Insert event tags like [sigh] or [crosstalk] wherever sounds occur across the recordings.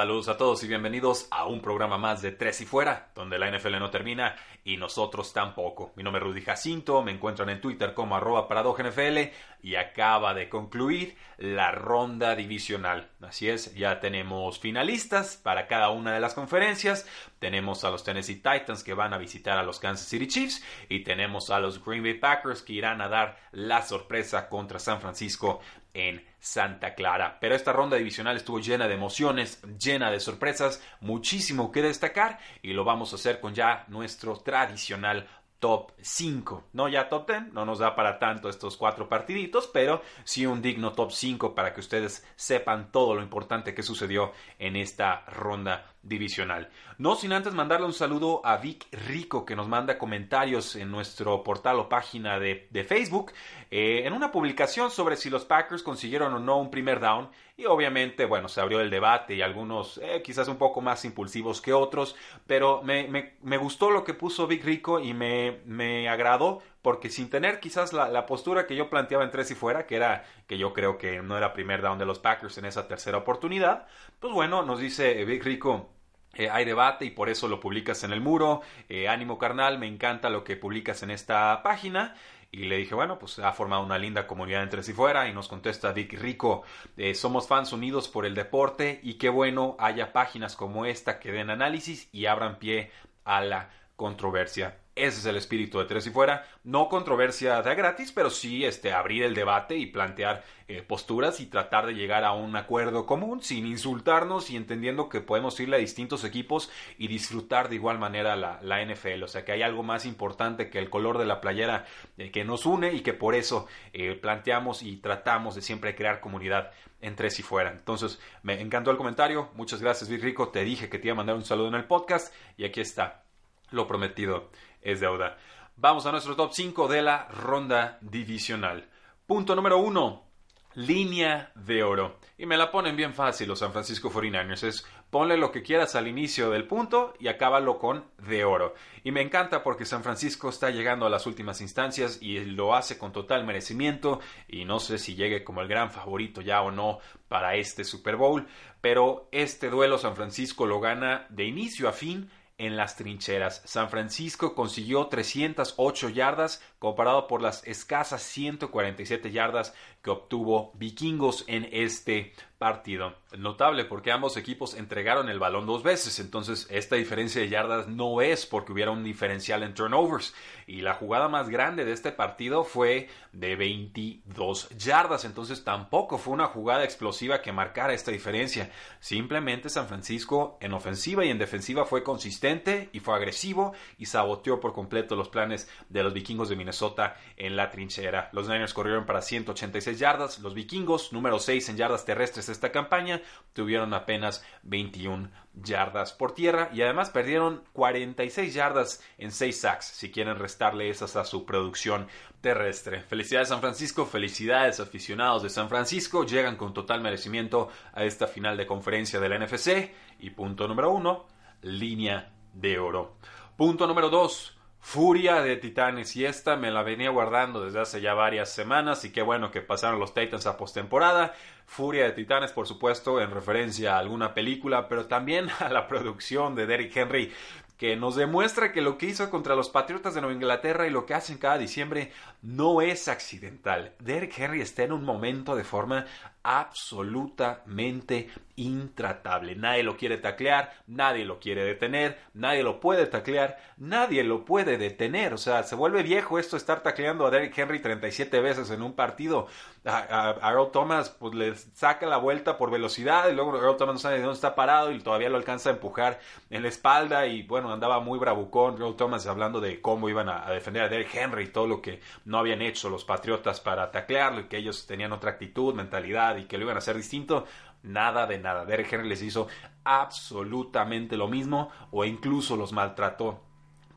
Saludos a todos y bienvenidos a un programa más de Tres y Fuera, donde la NFL no termina y nosotros tampoco. Mi nombre es Rudy Jacinto, me encuentran en Twitter como arroba NFL y acaba de concluir la ronda divisional. Así es, ya tenemos finalistas para cada una de las conferencias. Tenemos a los Tennessee Titans que van a visitar a los Kansas City Chiefs y tenemos a los Green Bay Packers que irán a dar la sorpresa contra San Francisco en Santa Clara. Pero esta ronda divisional estuvo llena de emociones, llena de sorpresas, muchísimo que destacar y lo vamos a hacer con ya nuestro tradicional top 5. No ya top 10, no nos da para tanto estos cuatro partiditos, pero sí un digno top 5 para que ustedes sepan todo lo importante que sucedió en esta ronda divisional. No sin antes mandarle un saludo a Vic Rico que nos manda comentarios en nuestro portal o página de, Facebook eh, en una publicación sobre si los Packers consiguieron o no un primer down y obviamente bueno se abrió el debate y algunos eh, quizás un poco más impulsivos que otros pero me, me, gustó lo que puso Vic Rico y me, me agradó porque sin tener quizás la, la, postura que yo planteaba en tres y fuera, que era que yo creo que no era primer down de los Packers en esa tercera oportunidad, pues bueno, nos dice Vic Rico, eh, hay debate y por eso lo publicas en el muro. Eh, ánimo carnal, me encanta lo que publicas en esta página. Y le dije, bueno, pues ha formado una linda comunidad entre sí fuera. Y nos contesta Vic Rico, eh, somos fans unidos por el deporte y qué bueno haya páginas como esta que den análisis y abran pie a la controversia. Ese es el espíritu de Tres y Fuera. No controversia de gratis, pero sí este, abrir el debate y plantear eh, posturas y tratar de llegar a un acuerdo común sin insultarnos y entendiendo que podemos irle a distintos equipos y disfrutar de igual manera la, la NFL. O sea que hay algo más importante que el color de la playera eh, que nos une y que por eso eh, planteamos y tratamos de siempre crear comunidad en Tres y Fuera. Entonces, me encantó el comentario. Muchas gracias, Vic Rico. Te dije que te iba a mandar un saludo en el podcast y aquí está. Lo prometido es deuda. Vamos a nuestro top 5 de la ronda divisional. Punto número 1. Línea de oro. Y me la ponen bien fácil los San Francisco 49ers. Es ponle lo que quieras al inicio del punto y acábalo con de oro. Y me encanta porque San Francisco está llegando a las últimas instancias y lo hace con total merecimiento. Y no sé si llegue como el gran favorito ya o no para este Super Bowl. Pero este duelo San Francisco lo gana de inicio a fin en las trincheras. San Francisco consiguió 308 yardas comparado por las escasas 147 yardas que obtuvo Vikingos en este partido. Notable porque ambos equipos entregaron el balón dos veces, entonces esta diferencia de yardas no es porque hubiera un diferencial en turnovers. Y la jugada más grande de este partido fue de 22 yardas, entonces tampoco fue una jugada explosiva que marcara esta diferencia. Simplemente San Francisco en ofensiva y en defensiva fue consistente y fue agresivo y saboteó por completo los planes de los vikingos de Minnesota en la trinchera. Los Niners corrieron para 186 yardas, los vikingos número 6 en yardas terrestres esta campaña tuvieron apenas 21 yardas por tierra y además perdieron 46 yardas en 6 sacks, si quieren restarle esas a su producción terrestre. Felicidades San Francisco, felicidades aficionados de San Francisco, llegan con total merecimiento a esta final de conferencia de la NFC y punto número uno, línea de oro. Punto número 2 Furia de Titanes y esta me la venía guardando desde hace ya varias semanas y qué bueno que pasaron los Titans a postemporada. Furia de Titanes, por supuesto, en referencia a alguna película, pero también [laughs] a la producción de Derrick Henry que nos demuestra que lo que hizo contra los Patriotas de Nueva Inglaterra y lo que hacen cada diciembre no es accidental. Derrick Henry está en un momento de forma absolutamente intratable. Nadie lo quiere taclear, nadie lo quiere detener, nadie lo puede taclear, nadie lo puede detener. O sea, se vuelve viejo esto estar tacleando a Derrick Henry 37 veces en un partido. A, Earl Thomas pues le saca la vuelta por velocidad y luego Earl Thomas no sabe de dónde está parado y todavía lo alcanza a empujar en la espalda y bueno, ¿no? Andaba muy bravucón Earl Thomas hablando de cómo iban a, defender a Derrick Henry y todo lo que no habían hecho los Patriotas para taclearlo y que ellos tenían otra actitud, mentalidad y que lo iban a hacer distinto. Nada de nada. Derrick Henry les hizo absolutamente lo mismo o incluso los maltrató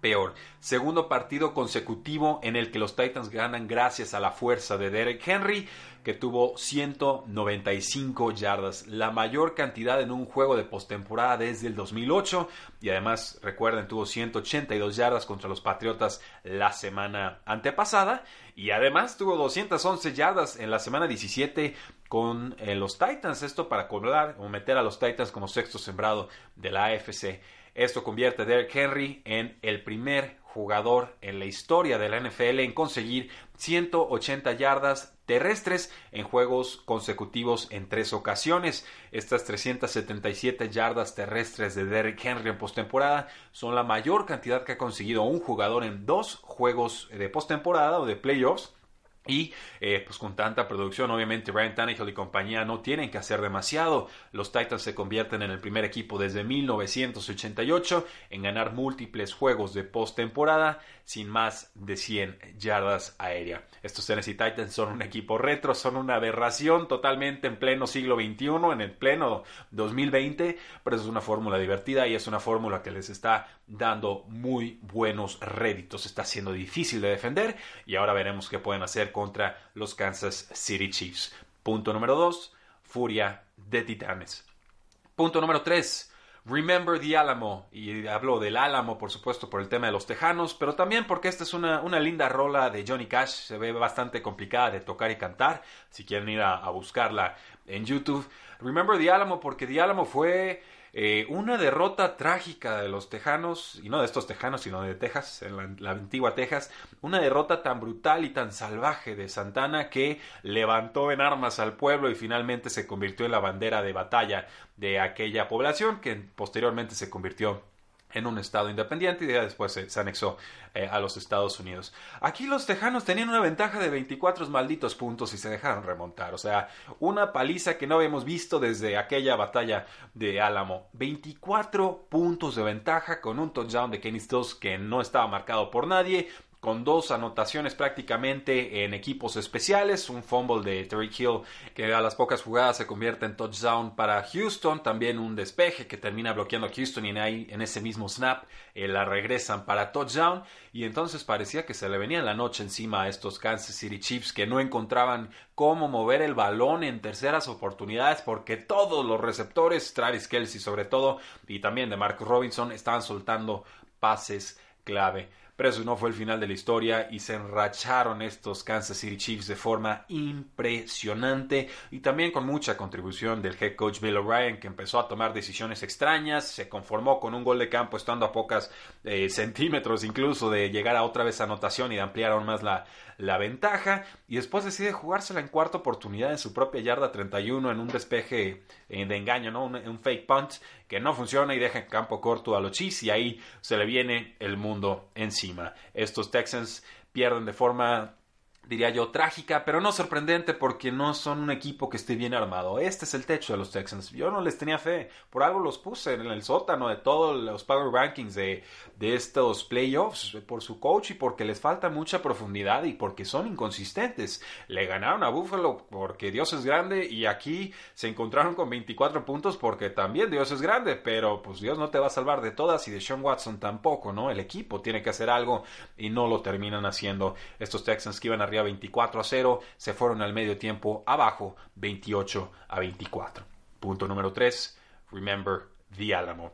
peor. Segundo partido consecutivo en el que los Titans ganan gracias a la fuerza de Derek Henry, que tuvo 195 yardas, la mayor cantidad en un juego de postemporada desde el 2008. Y además, recuerden, tuvo 182 yardas contra los Patriotas la semana antepasada. Y además tuvo 211 yardas en la semana 17 con eh, los Titans. Esto para colar o meter a los Titans como sexto sembrado de la AFC. Esto convierte a Derrick Henry en el primer jugador en la historia de la NFL en conseguir 180 yardas terrestres en juegos consecutivos en tres ocasiones. Estas 377 yardas terrestres de Derrick Henry en postemporada son la mayor cantidad que ha conseguido un jugador en dos juegos de postemporada o de playoffs y eh, pues con tanta producción, obviamente Ryan Tannehill y compañía no tienen que hacer demasiado. Los Titans se convierten en el primer equipo desde 1988 en ganar múltiples juegos de postemporada sin más de 100 yardas aérea. Estos Tennessee Titans son un equipo retro, son una aberración totalmente en pleno siglo XXI, en el pleno 2020, pero es una fórmula divertida y es una fórmula que les está dando muy buenos réditos. Está siendo difícil de defender y ahora veremos qué pueden hacer contra los Kansas City Chiefs. Punto número 2, furia de titanes. Punto número 3, Remember the Alamo. Y hablo del Álamo, por supuesto, por el tema de los tejanos, pero también porque esta es una, una linda rola de Johnny Cash. Se ve bastante complicada de tocar y cantar. Si quieren ir a, a buscarla en YouTube. Remember the Alamo, porque the Alamo fue eh, una derrota trágica de los Tejanos, y no de estos Tejanos, sino de Texas, en la, antigua Texas, una derrota tan brutal y tan salvaje de Santana que levantó en armas al pueblo y finalmente se convirtió en la bandera de batalla de aquella población que posteriormente se convirtió en un estado independiente y después se, anexó eh, a los Estados Unidos. Aquí los tejanos tenían una ventaja de 24 malditos puntos y se dejaron remontar. O sea, una paliza que no habíamos visto desde aquella batalla de Álamo. 24 puntos de ventaja con un touchdown de Kenny Stills que no estaba marcado por nadie con dos anotaciones prácticamente en equipos especiales, un fumble de Terry Hill que a las pocas jugadas se convierte en touchdown para Houston, también un despeje que termina bloqueando a Houston y ahí en ese mismo snap eh, la regresan para touchdown. Y entonces parecía que se le venía la noche encima a estos Kansas City Chiefs que no encontraban cómo mover el balón en terceras oportunidades porque todos los receptores, Travis Kelsey sobre todo y también de Mark Robinson estaban soltando pases clave pero eso no fue el final de la historia y se enracharon estos Kansas City Chiefs de forma impresionante y también con mucha contribución del head coach Bill O'Brien que empezó a tomar decisiones extrañas, se conformó con un gol de campo estando a pocas eh, centímetros incluso de llegar a otra vez anotación y de ampliar aún más la, la ventaja y después decide jugársela en cuarta oportunidad en su propia yarda 31 en un despeje de engaño, ¿no? Un, fake punt que no funciona y deja en campo corto a los Chiefs y ahí se le viene el mundo encima. Estos Texans pierden de forma diría yo, trágica, pero no sorprendente porque no son un equipo que esté bien armado. Este es el techo de los Texans. Yo no les tenía fe. Por algo los puse en el sótano de todos los Power Rankings de, de estos playoffs, por su coach y porque les falta mucha profundidad y porque son inconsistentes. Le ganaron a Buffalo porque Dios es grande y aquí se encontraron con 24 puntos porque también Dios es grande, pero pues Dios no te va a salvar de todas y de Sean Watson tampoco, ¿no? El equipo tiene que hacer algo y no lo terminan haciendo. Estos Texans que iban a 24 a 0, se fueron al medio tiempo abajo 28 a 24. Punto número 3, remember the Alamo.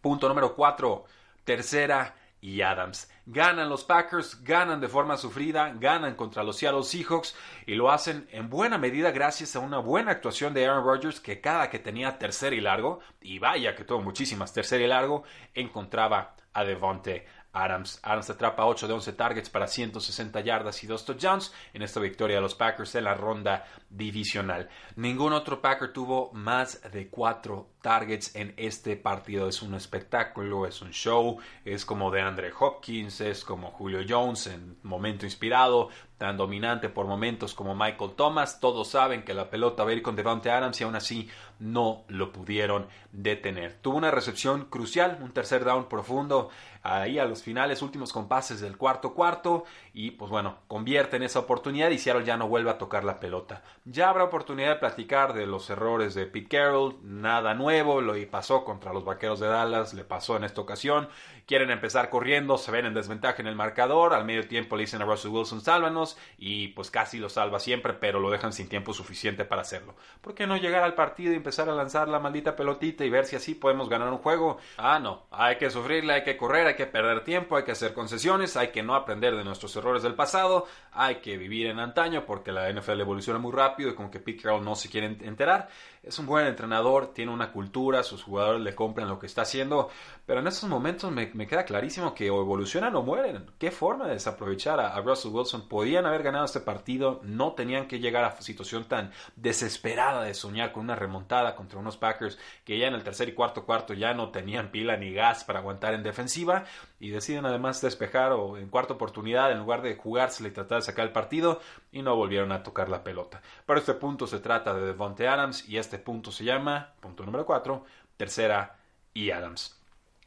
Punto número 4, tercera y Adams. Ganan los Packers, ganan de forma sufrida, ganan contra los Seattle Seahawks y lo hacen en buena medida gracias a una buena actuación de Aaron Rodgers que cada que tenía tercer y largo, y vaya que tuvo muchísimas tercer y largo, encontraba a Devonte Adams. Adams atrapa 8 de 11 targets para 160 yardas y 2 touchdowns en esta victoria de los Packers en la ronda divisional. Ningún otro Packer tuvo más de 4 targets en este partido. Es un espectáculo, es un show, es como de Andre Hopkins, es como Julio Jones en momento inspirado. Tan dominante por momentos como Michael Thomas. Todos saben que la pelota va a ir con Devante Adams y aún así no lo pudieron detener. Tuvo una recepción crucial, un tercer down profundo ahí a los finales, últimos compases del cuarto cuarto y pues bueno, convierte en esa oportunidad y Seattle ya no vuelve a tocar la pelota. Ya habrá oportunidad de platicar de los errores de Pete Carroll, nada nuevo, lo pasó contra los Vaqueros de Dallas, le pasó en esta ocasión, quieren empezar corriendo, se ven en desventaja en el marcador, al medio tiempo le dicen a Russell Wilson, sálvanos y pues casi lo salva siempre, pero lo dejan sin tiempo suficiente para hacerlo. ¿Por qué no llegar al partido y empezar a lanzar la maldita pelotita y ver si así podemos ganar un juego? Ah, no, hay que sufrirle, hay que correr, hay que perder tiempo, hay que hacer concesiones, hay que no aprender de nuestros errores del pasado, hay que vivir en antaño porque la NFL evoluciona muy rápido y como que Pete Carroll no se quiere enterar. Es un buen entrenador, tiene una cultura, sus jugadores le compran lo que está haciendo, pero en estos momentos me, queda clarísimo que o evolucionan o mueren. ¿Qué forma de desaprovechar a, Russell Wilson? Podían haber ganado este partido, no tenían que llegar a situación tan desesperada de soñar con una remontada contra unos Packers que ya en el tercer y cuarto cuarto ya no tenían pila ni gas para aguantar en defensiva y deciden además despejar o en cuarta oportunidad en lugar de jugársela y tratar de sacar el partido y no volvieron a tocar la pelota. Para este punto se trata de Devonte Adams y este punto se llama, punto número 4, tercera y Adams.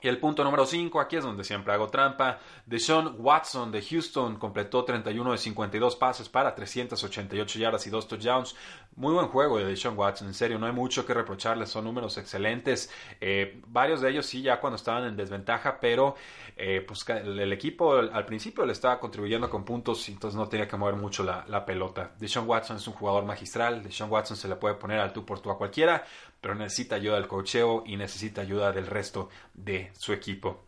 Y el punto número 5, aquí es donde siempre hago trampa. Deshaun Watson de Houston completó 31 de 52 pases para 388 yardas y 2 touchdowns. Muy buen juego de Deshaun Watson, en serio, no hay mucho que reprocharle, son números excelentes. Eh, varios de ellos sí, ya cuando estaban en desventaja, pero eh, pues el, equipo al principio le estaba contribuyendo con puntos, entonces no tenía que mover mucho la, la pelota. Deshaun Watson es un jugador magistral, Deshaun Watson se le puede poner al tú por tú a cualquiera, pero necesita ayuda del cocheo y necesita ayuda del resto de su equipo.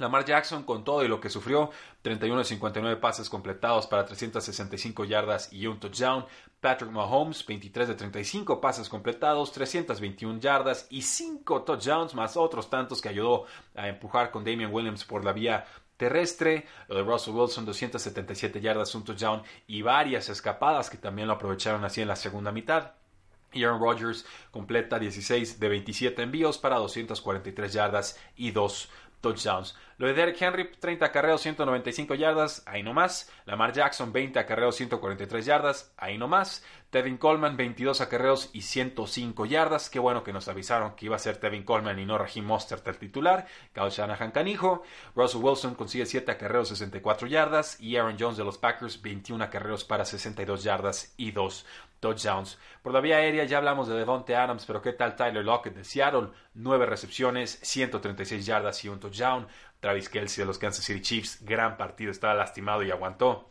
Lamar Jackson, con todo y lo que sufrió, 31 de 59 pases completados para 365 yardas y un touchdown. Patrick Mahomes, 23 de 35 pases completados, 321 yardas y 5 touchdowns, más otros tantos que ayudó a empujar con Damian Williams por la vía terrestre. Lo de Russell Wilson, 277 yardas, un touchdown y varias escapadas que también lo aprovecharon así en la segunda mitad. Y Aaron Rodgers completa 16 de 27 envíos para 243 yardas y 2 touchdowns. Lo de Derrick Henry, 30 acarreos, 195 yardas, ahí no más. Lamar Jackson, 20 acarreos, 143 yardas, ahí no más. Tevin Coleman, 22 acarreos y 105 yardas. Qué bueno que nos avisaron que iba a ser Tevin Coleman y no Raheem Mostert el titular. Kyle Shanahan canijo. Russell Wilson consigue 7 acarreos, 64 yardas. Y Aaron Jones de los Packers, 21 acarreos para 62 yardas y 2 touchdowns. Por la vía aérea ya hablamos de Devonte Adams, pero ¿qué tal Tyler Lockett de Seattle? 9 recepciones, 136 yardas y un touchdown. Travis Kelsey de los Kansas City Chiefs, gran partido, estaba lastimado y aguantó.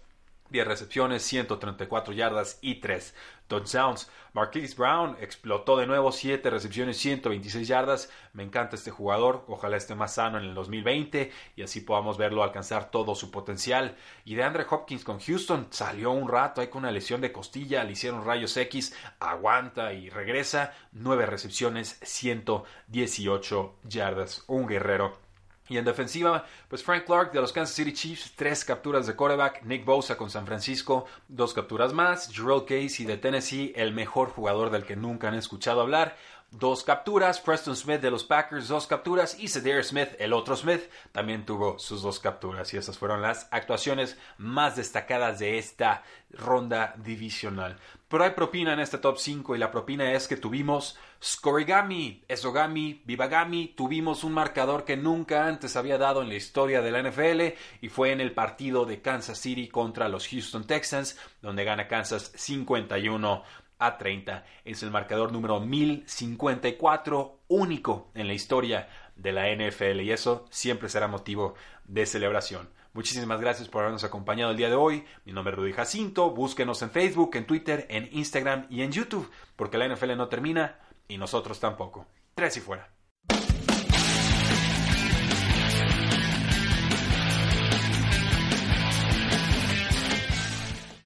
10 recepciones, 134 yardas y 3 touchdowns. Marquise Brown explotó de nuevo, 7 recepciones, 126 yardas. Me encanta este jugador, ojalá esté más sano en el 2020 y así podamos verlo alcanzar todo su potencial. Y de Andre Hopkins con Houston salió un rato ahí con una lesión de costilla, le hicieron rayos X, aguanta y regresa. 9 recepciones, 118 yardas. Un guerrero y en defensiva, pues Frank Clark de los Kansas City Chiefs, tres capturas de quarterback. Nick Bosa con San Francisco, dos capturas más. Jerome Casey de Tennessee, el mejor jugador del que nunca han escuchado hablar dos capturas. Preston Smith de los Packers, dos capturas. Y Cedar Smith, el otro Smith, también tuvo sus dos capturas. Y esas fueron las actuaciones más destacadas de esta ronda divisional. Pero hay propina en este top 5 y la propina es que tuvimos Scorigami, Esogami, Vivagami, tuvimos un marcador que nunca antes había dado en la historia de la NFL y fue en el partido de Kansas City contra los Houston Texans, donde gana Kansas 51 a 30. Es el marcador número 1054, único en la historia de la NFL y eso siempre será motivo de celebración. Muchísimas gracias por habernos acompañado el día de hoy. Mi nombre es Rudy Jacinto. Búsquenos en Facebook, en Twitter, en Instagram y en YouTube, porque la NFL no termina y nosotros tampoco. Tres y fuera.